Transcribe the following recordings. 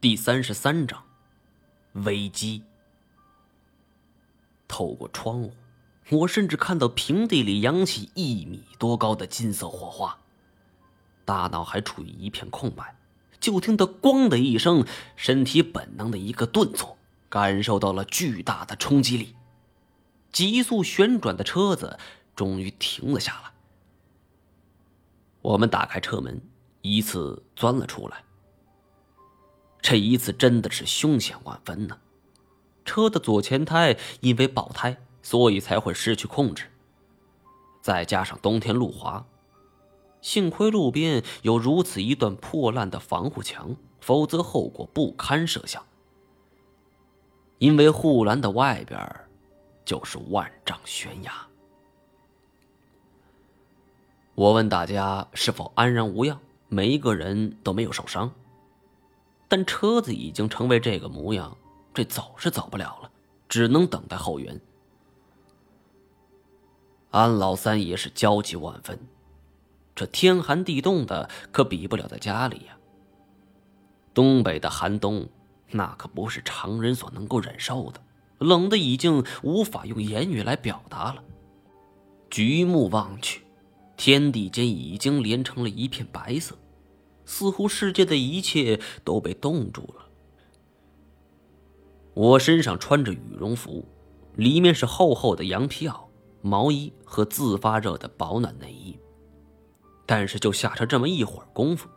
第三十三章，危机。透过窗户，我甚至看到平地里扬起一米多高的金色火花。大脑还处于一片空白，就听得“咣”的一声，身体本能的一个顿挫，感受到了巨大的冲击力。急速旋转的车子终于停了下来。我们打开车门，依次钻了出来。这一次真的是凶险万分呢！车的左前胎因为爆胎，所以才会失去控制。再加上冬天路滑，幸亏路边有如此一段破烂的防护墙，否则后果不堪设想。因为护栏的外边就是万丈悬崖。我问大家是否安然无恙，每一个人都没有受伤。但车子已经成为这个模样，这走是走不了了，只能等待后援。安老三也是焦急万分，这天寒地冻的，可比不了在家里呀。东北的寒冬，那可不是常人所能够忍受的，冷的已经无法用言语来表达了。举目望去，天地间已经连成了一片白色。似乎世界的一切都被冻住了。我身上穿着羽绒服，里面是厚厚的羊皮袄、毛衣和自发热的保暖内衣。但是就下车这么一会儿功夫，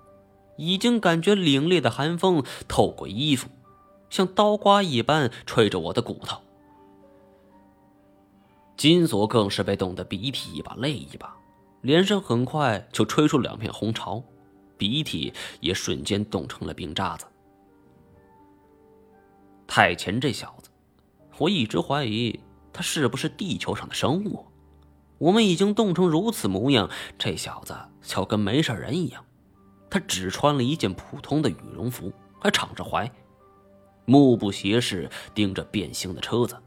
已经感觉凛冽的寒风透过衣服，像刀刮一般吹着我的骨头。金锁更是被冻得鼻涕一把泪一把，脸上很快就吹出两片红潮。鼻涕也瞬间冻成了冰渣子。太前这小子，我一直怀疑他是不是地球上的生物。我们已经冻成如此模样，这小子就跟没事人一样。他只穿了一件普通的羽绒服，还敞着怀，目不斜视盯着变形的车子。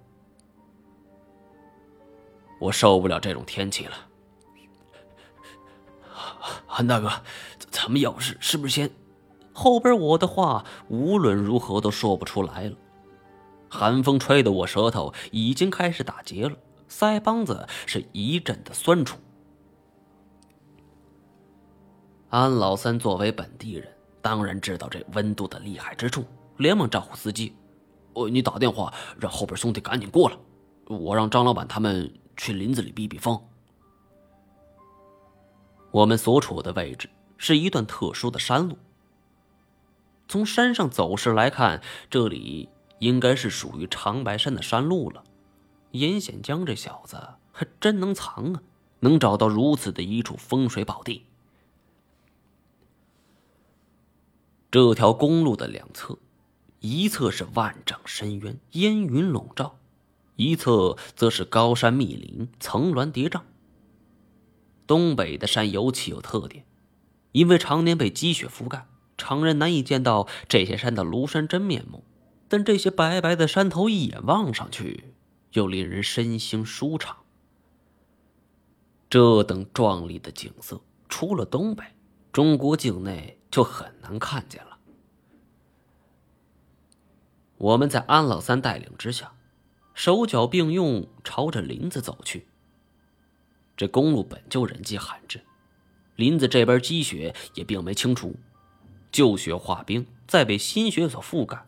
我受不了这种天气了，韩大哥。咱们要是是不是先？后边我的话无论如何都说不出来了。寒风吹得我舌头已经开始打结了，腮帮子是一阵的酸楚。安老三作为本地人，当然知道这温度的厉害之处，连忙招呼司机：“哦，你打电话让后边兄弟赶紧过来，我让张老板他们去林子里避避风。”我们所处的位置。是一段特殊的山路。从山上走势来看，这里应该是属于长白山的山路了。严显江这小子还真能藏啊，能找到如此的一处风水宝地。这条公路的两侧，一侧是万丈深渊，烟云笼罩；一侧则是高山密林，层峦叠嶂。东北的山尤其有特点。因为常年被积雪覆盖，常人难以见到这些山的庐山真面目。但这些白白的山头，一眼望上去，又令人身心舒畅。这等壮丽的景色，除了东北，中国境内就很难看见了。我们在安老三带领之下，手脚并用，朝着林子走去。这公路本就人迹罕至。林子这边积雪也并没清除，旧雪化冰，再被新雪所覆盖，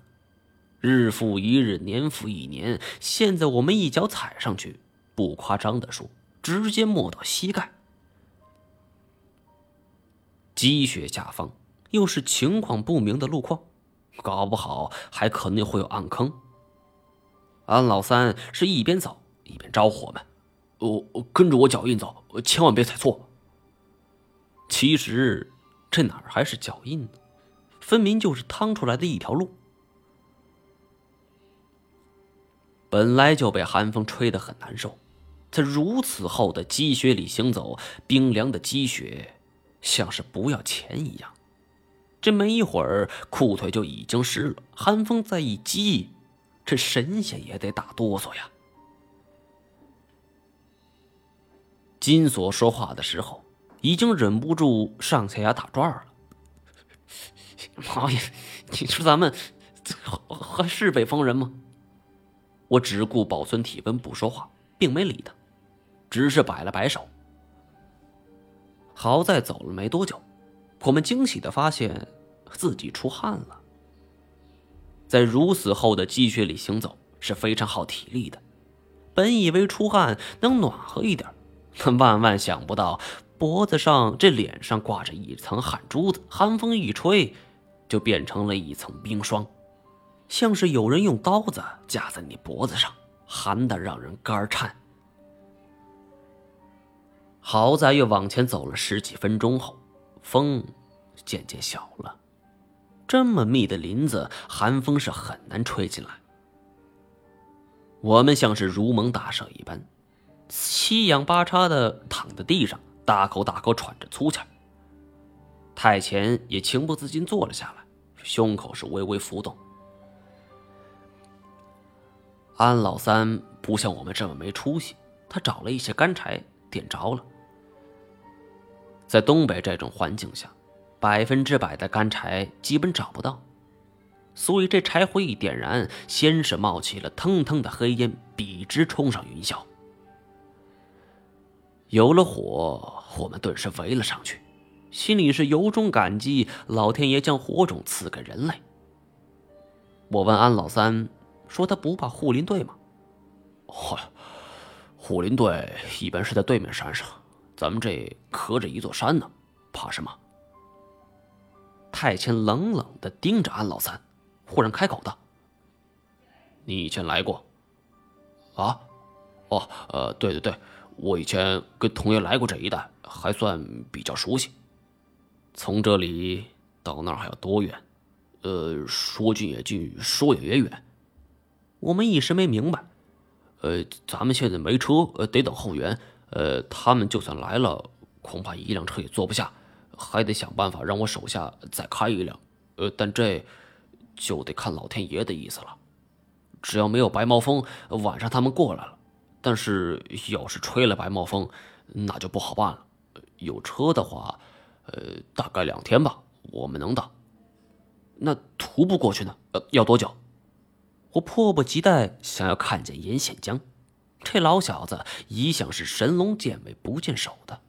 日复一日，年复一年。现在我们一脚踩上去，不夸张的说，直接没到膝盖。积雪下方又是情况不明的路况，搞不好还可能会有暗坑。安老三是一边走一边招呼我们：“我跟着我脚印走，千万别踩错。”其实，这哪儿还是脚印呢？分明就是趟出来的一条路。本来就被寒风吹得很难受，在如此厚的积雪里行走，冰凉的积雪像是不要钱一样。这没一会儿，裤腿就已经湿了。寒风再一激，这神仙也得打哆嗦呀。金锁说话的时候。已经忍不住上下牙打转了。妈呀！你说咱们还是北方人吗？我只顾保存体温不说话，并没理他，只是摆了摆手。好在走了没多久，我们惊喜的发现自己出汗了。在如此厚的积雪里行走是非常耗体力的，本以为出汗能暖和一点，可万万想不到脖子上、这脸上挂着一层汗珠子，寒风一吹，就变成了一层冰霜。像是有人用刀子架在你脖子上，寒的让人肝颤。好在又往前走了十几分钟后，风渐渐小了。这么密的林子，寒风是很难吹进来。我们像是如蒙大赦一般，七仰八叉的躺在地上，大口大口喘着粗气儿。太前也情不自禁坐了下来，胸口是微微浮动。安老三不像我们这么没出息，他找了一些干柴点着了。在东北这种环境下，百分之百的干柴基本找不到，所以这柴火一点燃，先是冒起了腾腾的黑烟，笔直冲上云霄。有了火，我们顿时围了上去，心里是由衷感激老天爷将火种赐给人类。我问安老三。说他不怕护林队吗？嗨，护林队一般是在对面山上，咱们这隔着一座山呢，怕什么？太谦冷冷的盯着安老三，忽然开口道：“你以前来过？啊？哦，呃，对对对，我以前跟童爷来过这一带，还算比较熟悉。从这里到那儿还要多远？呃，说近也近，说远也远。”我们一时没明白，呃，咱们现在没车，呃，得等后援。呃，他们就算来了，恐怕一辆车也坐不下，还得想办法让我手下再开一辆。呃，但这就得看老天爷的意思了。只要没有白毛风，晚上他们过来了；但是要是吹了白毛风，那就不好办了。有车的话，呃，大概两天吧，我们能到。那徒步过去呢？呃，要多久？我迫不及待想要看见严显江，这老小子一向是神龙见尾不见首的，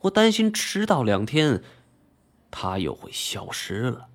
我担心迟到两天，他又会消失了。